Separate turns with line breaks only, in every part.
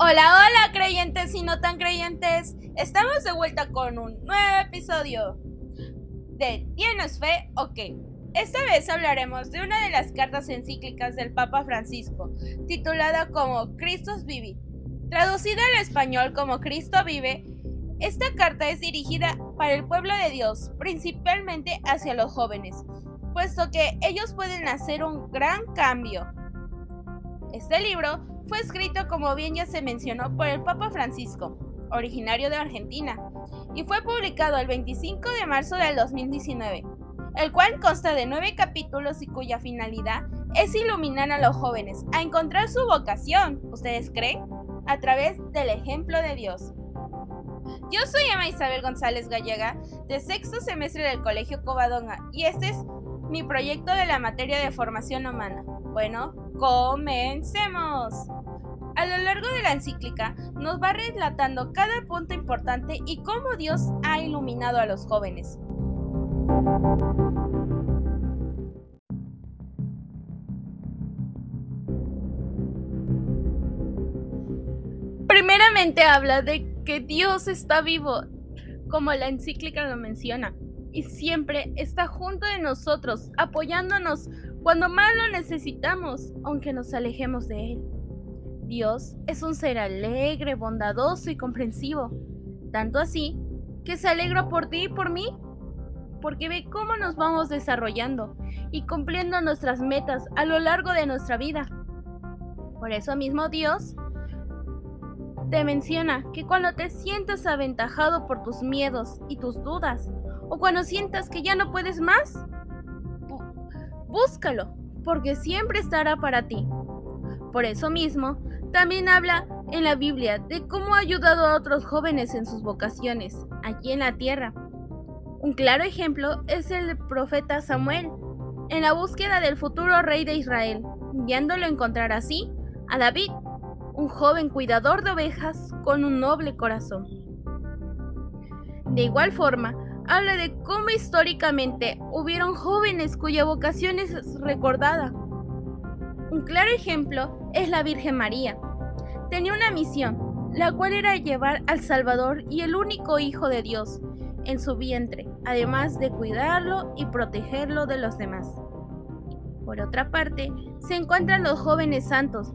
Hola, hola creyentes y no tan creyentes. Estamos de vuelta con un nuevo episodio de ¿Tienes fe o qué? Esta vez hablaremos de una de las cartas encíclicas del Papa Francisco, titulada como Christus Vivi. Traducida al español como Cristo vive, esta carta es dirigida para el pueblo de Dios, principalmente hacia los jóvenes, puesto que ellos pueden hacer un gran cambio. Este libro fue escrito, como bien ya se mencionó, por el Papa Francisco, originario de Argentina, y fue publicado el 25 de marzo del 2019, el cual consta de nueve capítulos y cuya finalidad es iluminar a los jóvenes a encontrar su vocación, ¿ustedes creen? A través del ejemplo de Dios. Yo soy Emma Isabel González Gallega, de sexto semestre del Colegio Covadonga, y este es mi proyecto de la materia de formación humana. Bueno, comencemos. Lo largo de la encíclica nos va relatando cada punto importante y cómo Dios ha iluminado a los jóvenes. Primeramente habla de que Dios está vivo, como la encíclica lo menciona, y siempre está junto de nosotros, apoyándonos cuando más lo necesitamos, aunque nos alejemos de Él. Dios es un ser alegre, bondadoso y comprensivo, tanto así que se alegra por ti y por mí, porque ve cómo nos vamos desarrollando y cumpliendo nuestras metas a lo largo de nuestra vida. Por eso mismo Dios te menciona que cuando te sientas aventajado por tus miedos y tus dudas, o cuando sientas que ya no puedes más, búscalo, porque siempre estará para ti. Por eso mismo, también habla en la Biblia de cómo ha ayudado a otros jóvenes en sus vocaciones, aquí en la tierra. Un claro ejemplo es el profeta Samuel, en la búsqueda del futuro rey de Israel, guiándolo a encontrar así a David, un joven cuidador de ovejas con un noble corazón. De igual forma, habla de cómo históricamente hubieron jóvenes cuya vocación es recordada, un claro ejemplo es la Virgen María. Tenía una misión, la cual era llevar al Salvador y el único Hijo de Dios en su vientre, además de cuidarlo y protegerlo de los demás. Por otra parte, se encuentran los jóvenes santos,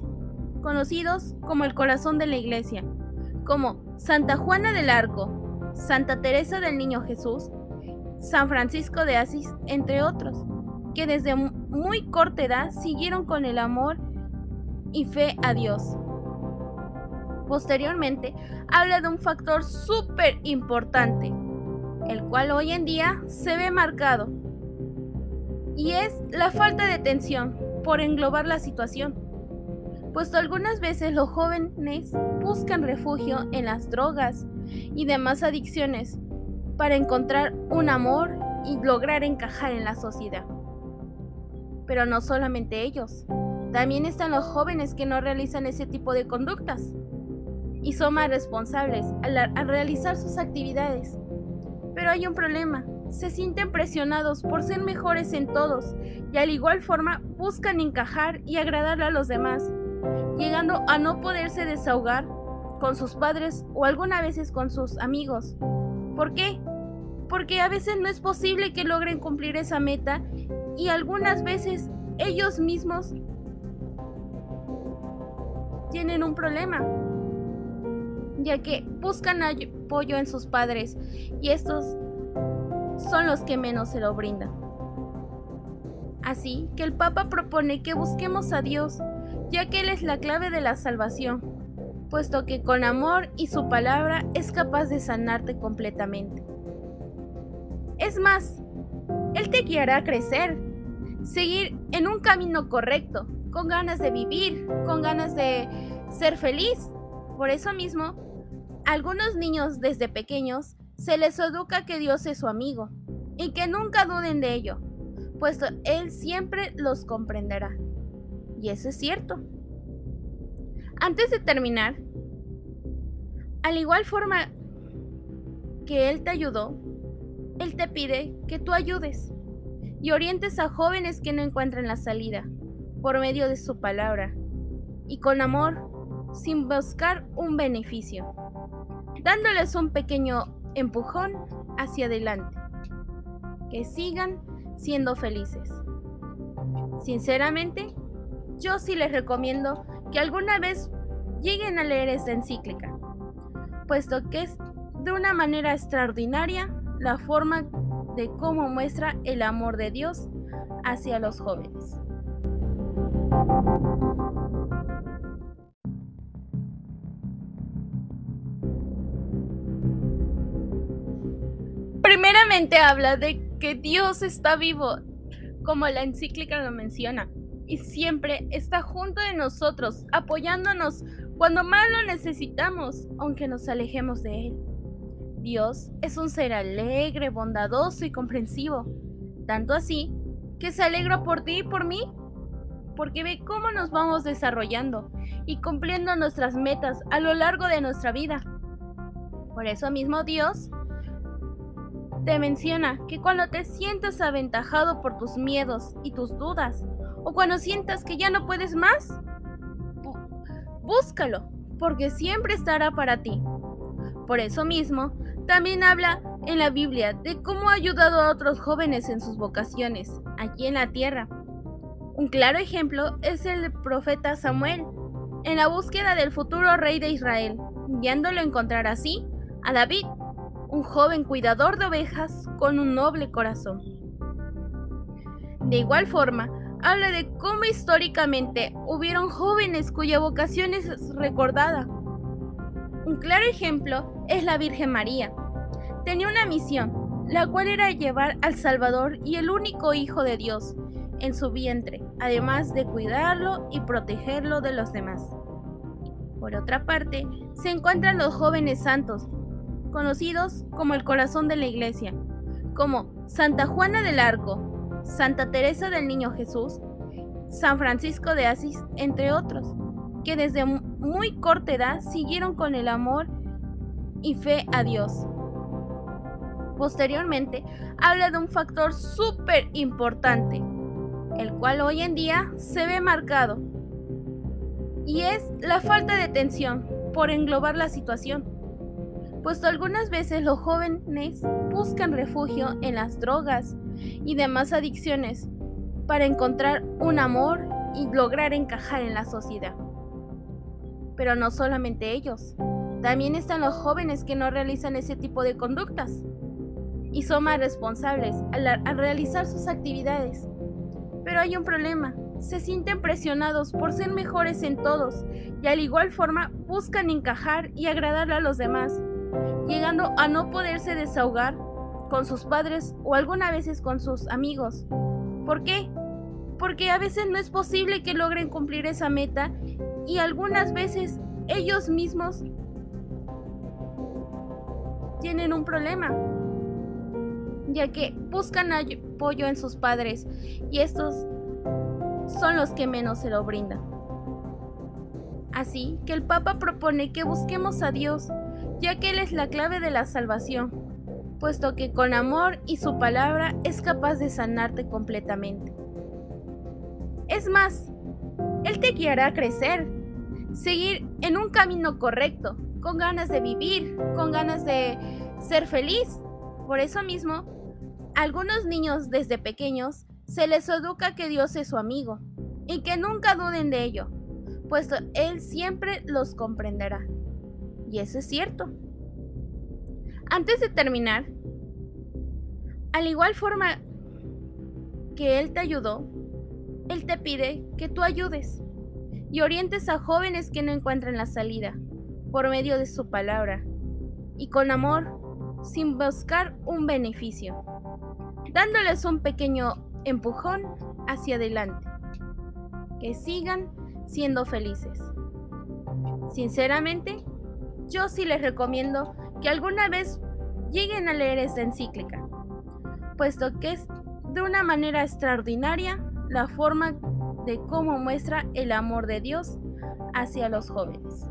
conocidos como el corazón de la iglesia, como Santa Juana del Arco, Santa Teresa del Niño Jesús, San Francisco de Asís, entre otros que desde muy corta edad siguieron con el amor y fe a Dios. Posteriormente, habla de un factor súper importante, el cual hoy en día se ve marcado, y es la falta de atención por englobar la situación, puesto algunas veces los jóvenes buscan refugio en las drogas y demás adicciones para encontrar un amor y lograr encajar en la sociedad. Pero no solamente ellos, también están los jóvenes que no realizan ese tipo de conductas y son más responsables al, realizar sus actividades. Pero hay un problema, se sienten presionados por ser mejores en todos y al igual forma buscan encajar y agradarle a los demás, llegando a no poderse desahogar con sus padres o algunas veces con sus amigos. ¿Por qué? Porque a veces no es posible que logren cumplir esa meta y algunas veces ellos mismos tienen un problema, ya que buscan apoyo en sus padres y estos son los que menos se lo brindan. Así que el Papa propone que busquemos a Dios, ya que Él es la clave de la salvación, puesto que con amor y su palabra es capaz de sanarte completamente. Es más, él te guiará crecer, seguir en un camino correcto, con ganas de vivir, con ganas de ser feliz. Por eso mismo, a algunos niños desde pequeños se les educa que Dios es su amigo y que nunca duden de ello, puesto Él siempre los comprenderá. Y eso es cierto. Antes de terminar, al igual forma que Él te ayudó, él te pide que tú ayudes y orientes a jóvenes que no encuentran la salida por medio de su palabra y con amor sin buscar un beneficio, dándoles un pequeño empujón hacia adelante, que sigan siendo felices. Sinceramente, yo sí les recomiendo que alguna vez lleguen a leer esta encíclica, puesto que es de una manera extraordinaria la forma de cómo muestra el amor de Dios hacia los jóvenes. Primeramente habla de que Dios está vivo, como la encíclica lo menciona, y siempre está junto de nosotros, apoyándonos cuando más lo necesitamos, aunque nos alejemos de Él. Dios es un ser alegre, bondadoso y comprensivo, tanto así que se alegra por ti y por mí, porque ve cómo nos vamos desarrollando y cumpliendo nuestras metas a lo largo de nuestra vida. Por eso mismo Dios te menciona que cuando te sientas aventajado por tus miedos y tus dudas, o cuando sientas que ya no puedes más, búscalo, porque siempre estará para ti. Por eso mismo, también habla en la Biblia de cómo ha ayudado a otros jóvenes en sus vocaciones, aquí en la tierra. Un claro ejemplo es el profeta Samuel, en la búsqueda del futuro rey de Israel, guiándolo a encontrar así a David, un joven cuidador de ovejas con un noble corazón. De igual forma, habla de cómo históricamente hubieron jóvenes cuya vocación es recordada. Un claro ejemplo es la Virgen María. Tenía una misión, la cual era llevar al Salvador y el único Hijo de Dios en su vientre, además de cuidarlo y protegerlo de los demás. Por otra parte, se encuentran los jóvenes santos, conocidos como el corazón de la iglesia, como Santa Juana del Arco, Santa Teresa del Niño Jesús, San Francisco de Asís, entre otros, que desde muy corta edad siguieron con el amor y fe a Dios. Posteriormente, habla de un factor súper importante, el cual hoy en día se ve marcado, y es la falta de atención por englobar la situación puesto algunas veces los jóvenes buscan refugio en las drogas y demás adicciones para encontrar un amor y lograr encajar en la sociedad. Pero no solamente ellos, también están los jóvenes que no realizan ese tipo de conductas y son más responsables al, realizar sus actividades. Pero hay un problema, se sienten presionados por ser mejores en todos y al igual forma buscan encajar y agradarle a los demás llegando a no poderse desahogar con sus padres o algunas veces con sus amigos. ¿Por qué? Porque a veces no es posible que logren cumplir esa meta y algunas veces ellos mismos tienen un problema, ya que buscan apoyo en sus padres y estos son los que menos se lo brindan. Así que el Papa propone que busquemos a Dios ya que Él es la clave de la salvación, puesto que con amor y su palabra es capaz de sanarte completamente. Es más, Él te guiará a crecer, seguir en un camino correcto, con ganas de vivir, con ganas de ser feliz. Por eso mismo, a algunos niños desde pequeños se les educa que Dios es su amigo y que nunca duden de ello, puesto Él siempre los comprenderá. Y eso es cierto. Antes de terminar, al igual forma que Él te ayudó, Él te pide que tú ayudes y orientes a jóvenes que no encuentran la salida por medio de su palabra y con amor, sin buscar un beneficio, dándoles un pequeño empujón hacia adelante, que sigan siendo felices. Sinceramente, yo sí les recomiendo que alguna vez lleguen a leer esta encíclica, puesto que es de una manera extraordinaria la forma de cómo muestra el amor de Dios hacia los jóvenes.